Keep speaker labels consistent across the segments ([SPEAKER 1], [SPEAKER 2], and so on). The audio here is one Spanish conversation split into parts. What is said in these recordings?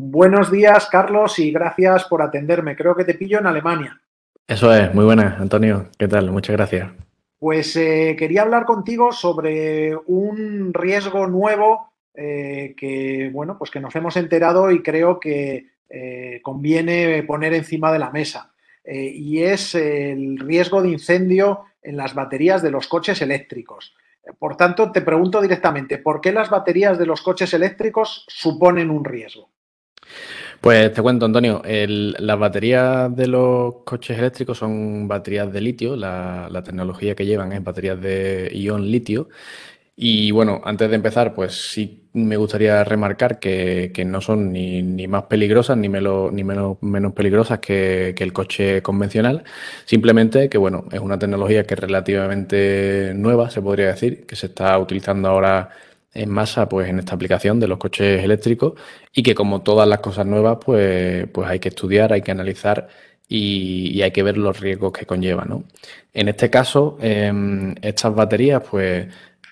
[SPEAKER 1] Buenos días, Carlos, y gracias por atenderme. Creo que te pillo en Alemania.
[SPEAKER 2] Eso es, muy buenas, Antonio. ¿Qué tal? Muchas gracias.
[SPEAKER 1] Pues eh, quería hablar contigo sobre un riesgo nuevo eh, que, bueno, pues que nos hemos enterado y creo que eh, conviene poner encima de la mesa. y es el riesgo de incendio en las baterías de los coches eléctricos. Por tanto, te pregunto directamente, ¿por qué las baterías de los coches eléctricos suponen un riesgo?
[SPEAKER 2] Pues te cuento, Antonio, las baterías de los coches eléctricos son baterías de litio, la, tecnología que llevan es baterías de ion litio. Y bueno, antes de empezar, pues sí me gustaría remarcar que, no son ni, más peligrosas ni, menos, ni menos peligrosas que, que, el coche convencional. Simplemente que bueno, es una tecnología que es relativamente nueva, se podría decir, que se está utilizando ahora en masa pues en esta aplicación de los coches eléctricos y que como todas las cosas nuevas pues, pues hay que estudiar, hay que analizar y, hay que ver los riesgos que conlleva. ¿no? En este caso, em, estas baterías pues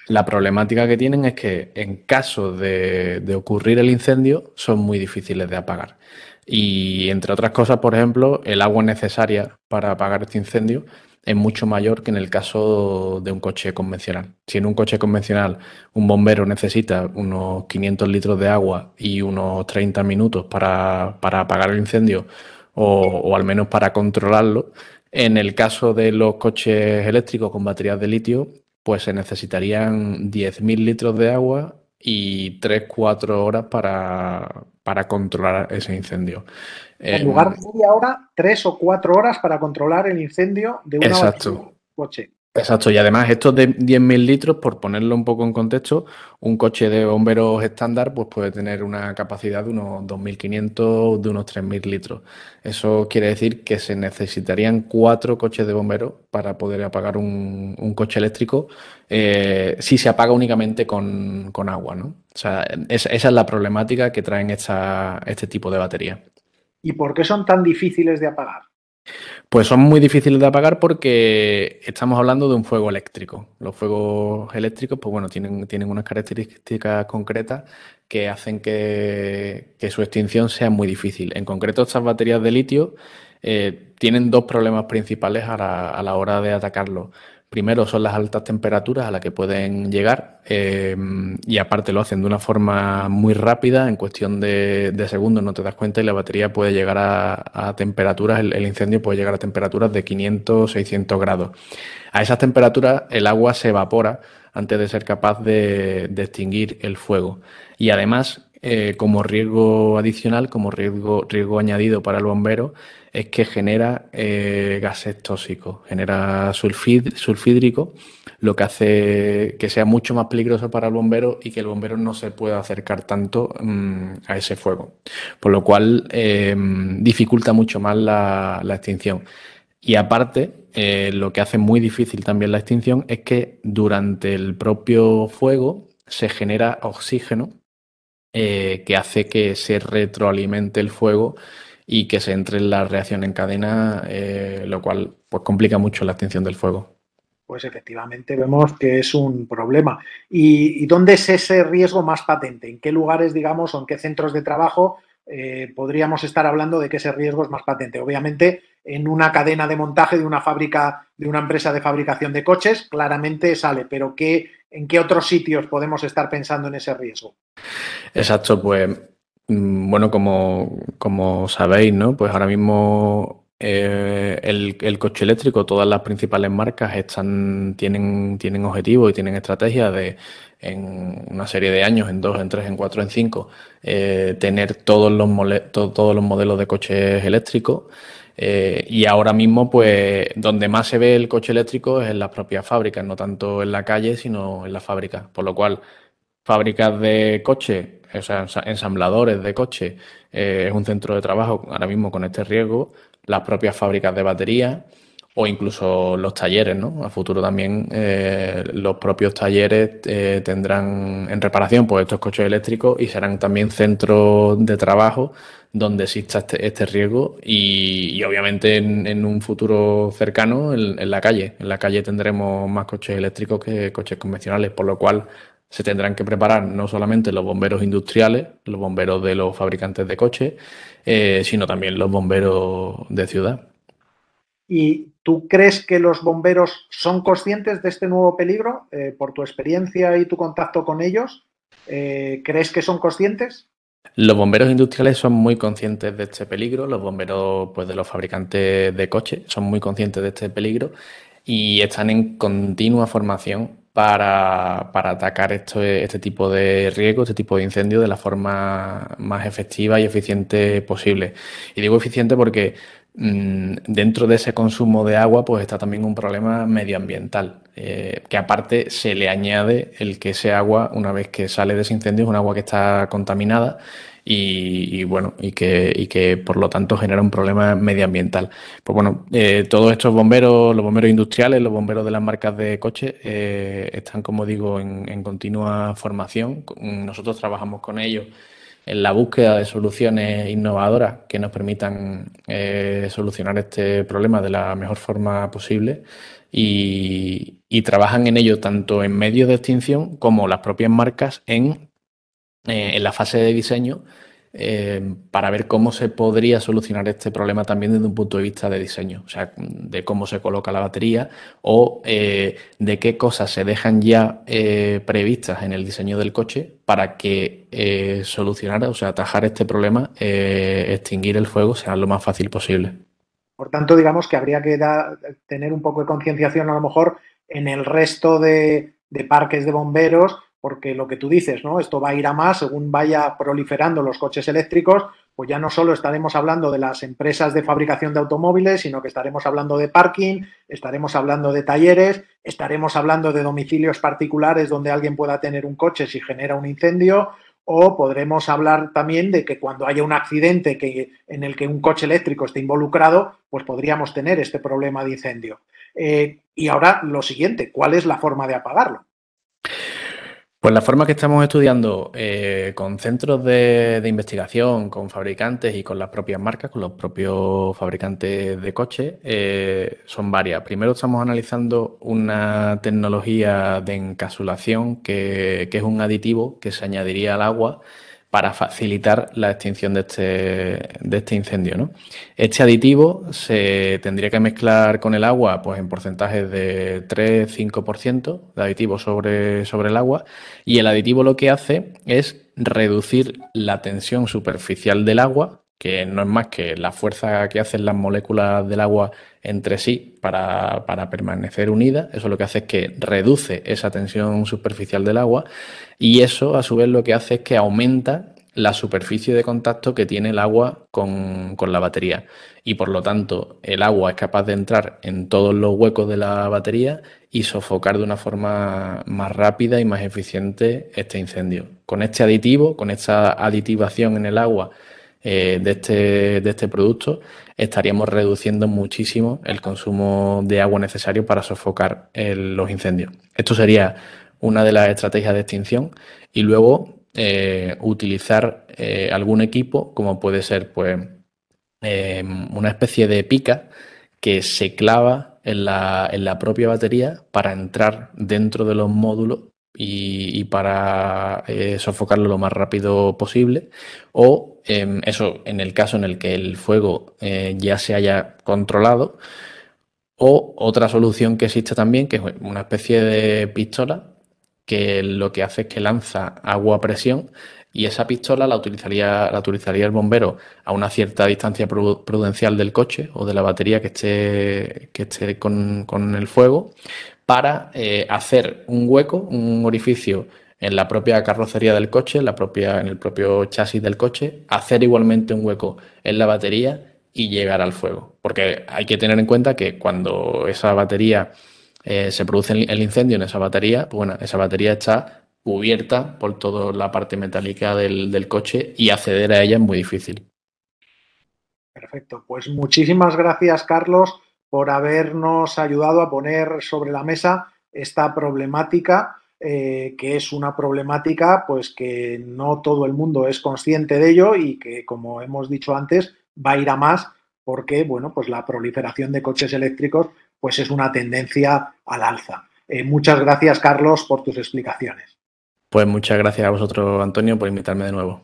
[SPEAKER 2] la problemática que tienen es que en caso de, de ocurrir el incendio son muy difíciles de apagar. Y entre otras cosas, por ejemplo, el agua necesaria para apagar este incendio es mucho mayor que en el caso de un coche convencional. Si en un coche convencional un bombero necesita unos 500 litros de agua y unos 30 minutos para, apagar el incendio o, al menos para controlarlo, en el caso de los coches eléctricos con baterías de litio, pues se necesitarían 10.000 litros de agua y 3-4 horas para, para controlar ese incendio.
[SPEAKER 1] En lugar de media hora, tres o cuatro horas para controlar el incendio de una
[SPEAKER 2] Exacto. coche. Exacto, y además estos de 10.000 litros, por ponerlo un poco en contexto, un coche de bomberos estándar pues puede tener una capacidad de unos 2.500, de unos 3.000 litros. Eso quiere decir que se necesitarían cuatro coches de bomberos para poder apagar un, coche eléctrico eh, si se apaga únicamente con, agua, ¿no? O sea, esa, es la problemática que traen este tipo de baterías.
[SPEAKER 1] ¿Y por qué son tan difíciles de apagar?
[SPEAKER 2] Pues son muy difíciles de apagar porque estamos hablando de un fuego eléctrico. Los fuegos eléctricos, pues bueno, tienen, tienen unas características concretas que hacen que, su extinción sea muy difícil. En concreto, estas baterías de litio eh, tienen dos problemas principales a la, a la hora de atacarlo. Primero son las altas temperaturas a las que pueden llegar eh, y aparte lo hacen de una forma muy rápida, en cuestión de, segundos no te das cuenta y la batería puede llegar a, temperaturas, el, incendio puede llegar a temperaturas de 500, 600 grados. A esas temperaturas el agua se evapora antes de ser capaz de, extinguir el fuego. Y además, eh, como riesgo adicional, como riesgo, riesgo añadido para el bombero, es que genera eh, gases tóxicos, genera sulfídrico, lo que hace que sea mucho más peligroso para el bombero y que el bombero no se pueda acercar tanto mm, a ese fuego, por lo cual em, dificulta mucho más la, extinción. Y aparte, eh, lo que hace muy difícil también la extinción es que durante el propio fuego se genera oxígeno eh, que hace que se retroalimente el fuego y que se entre en la reacción en cadena, eh, lo cual pues, complica mucho la extinción del fuego.
[SPEAKER 1] Pues efectivamente vemos que es un problema. ¿Y, dónde es ese riesgo más patente? ¿En qué lugares, digamos, o en qué centros de trabajo eh, podríamos estar hablando de que ese riesgo es más patente? Obviamente, en una cadena de montaje de una fábrica, de una empresa de fabricación de coches, claramente sale, pero ¿qué, ¿en qué otros sitios podemos estar pensando en ese riesgo?
[SPEAKER 2] Exacto, pues bueno, como, como sabéis, ¿no? Pues ahora mismo eh, el, coche eléctrico, todas las principales marcas están, tienen, tienen objetivos y tienen estrategias de en una serie de años, en dos, en tres, en cuatro, en cinco, eh, tener todos los, todos los modelos de coches eléctricos. Eh, y ahora mismo, pues, donde más se ve el coche eléctrico es en las propias fábricas, no tanto en la calle, sino en las fábricas. Por lo cual, fábricas de coches o sea, ensambladores de coches, eh, es un centro de trabajo ahora mismo con este riesgo, las propias fábricas de baterías o incluso los talleres, ¿no? A futuro también eh, los propios talleres eh, tendrán en reparación pues, estos coches eléctricos y serán también centros de trabajo donde exista este, este riesgo y, obviamente en, un futuro cercano en, la calle. En la calle tendremos más coches eléctricos que coches convencionales, por lo cual se tendrán que preparar no solamente los bomberos industriales, los bomberos de los fabricantes de coches, eh, sino también los bomberos de ciudad.
[SPEAKER 1] ¿Y tú crees que los bomberos son conscientes de este nuevo peligro? Eh, por tu experiencia y tu contacto con ellos, eh, ¿crees que son conscientes?
[SPEAKER 2] Los bomberos industriales son muy conscientes de este peligro, los bomberos pues, de los fabricantes de coches son muy conscientes de este peligro y están en continua formación para, atacar esto, este tipo de riesgo, este tipo de incendio de la forma más efectiva y eficiente posible. Y digo eficiente porque mm, dentro de ese consumo de agua pues está también un problema medioambiental, eh, que aparte se le añade el que ese agua, una vez que sale de ese incendio, es un agua que está contaminada y, bueno, y que, y que por lo tanto genera un problema medioambiental. Pues bueno, eh, todos estos bomberos, los bomberos industriales, los bomberos de las marcas de coches, eh, están, como digo, en, continua formación. Nosotros trabajamos con ellos en la búsqueda de soluciones innovadoras que nos permitan eh, solucionar este problema de la mejor forma posible y, y, trabajan en ello tanto en medios de extinción como las propias marcas en eh, en la fase de diseño eh, para ver cómo se podría solucionar este problema también desde un punto de vista de diseño, o sea, de cómo se coloca la batería o eh, de qué cosas se dejan ya previstas en el diseño del coche para que solucionar, o sea, atajar este problema, extinguir el fuego sea lo más fácil posible.
[SPEAKER 1] Por tanto, digamos que habría que tener un poco de concienciación a lo mejor en el resto de parques de bomberos porque lo que tú dices, ¿no? Esto va a ir a más según vaya proliferando los coches eléctricos, pues ya no solo estaremos hablando de las empresas de fabricación de automóviles, sino que estaremos hablando de parking, estaremos hablando de talleres, estaremos hablando de domicilios particulares donde alguien pueda tener un coche si genera un incendio, o podremos hablar también de que cuando haya un accidente que, en el que un coche eléctrico esté involucrado, pues podríamos tener este problema de incendio. Eh, y ahora lo siguiente, ¿cuál es la forma de apagarlo?
[SPEAKER 2] Pues la forma que estamos estudiando eh, con centros de, investigación, con fabricantes y con las propias marcas, con los propios fabricantes de coches, eh, son varias. Primero estamos analizando una tecnología de encapsulación que, que es un aditivo que se añadiría al agua para facilitar la extinción de este, de este incendio. ¿no? Este aditivo se tendría que mezclar con el agua pues, en porcentajes de 3-5% de aditivo sobre el agua y el aditivo lo que hace es reducir la tensión superficial del agua, que no es más que la fuerza que hacen las moléculas del agua entre sí para, para, permanecer unidas. Eso lo que hace es que reduce esa tensión superficial del agua y eso a su vez lo que hace es que aumenta la superficie de contacto que tiene el agua con, la batería y por lo tanto el agua es capaz de entrar en todos los huecos de la batería y sofocar de una forma más rápida y más eficiente este incendio. Con este aditivo, con esta aditivación en el agua eh, de, este, de este producto, estaríamos reduciendo muchísimo el consumo de agua necesario para sofocar los incendios. Esto sería una de las estrategias de extinción y luego eh, utilizar eh, algún equipo, como puede ser pues, una especie de pica que se clava en la, en la, propia batería para entrar dentro de los módulos y, para eh, sofocarlo lo más rápido posible. O em, eso en el caso en el que el fuego ya se haya controlado. O otra solución que existe también, que es una especie de pistola que lo que hace es que lanza agua a presión y esa pistola la utilizaría, el bombero a una cierta distancia prudencial del coche o de la batería que esté, que esté con, el fuego para eh, hacer un hueco, un orificio en la propia carrocería del coche, en, la propia, en el propio chasis del coche, hacer igualmente un hueco en la batería y llegar al fuego. Porque hay que tener en cuenta que cuando esa batería eh, se produce el incendio en esa batería, pues bueno, esa batería está cubierta por toda la parte metálica del, coche y acceder a ella es muy difícil.
[SPEAKER 1] Perfecto, pues muchísimas gracias Carlos por habernos ayudado a poner sobre la mesa esta problemática, eh, que es una problemática pues que no todo el mundo es consciente de ello y que como hemos dicho antes va a ir a más porque bueno pues la proliferación de coches eléctricos pues es una tendencia al alza. Eh, muchas gracias, Carlos, por tus explicaciones.
[SPEAKER 2] Pues muchas gracias a vosotros, Antonio, por invitarme de nuevo.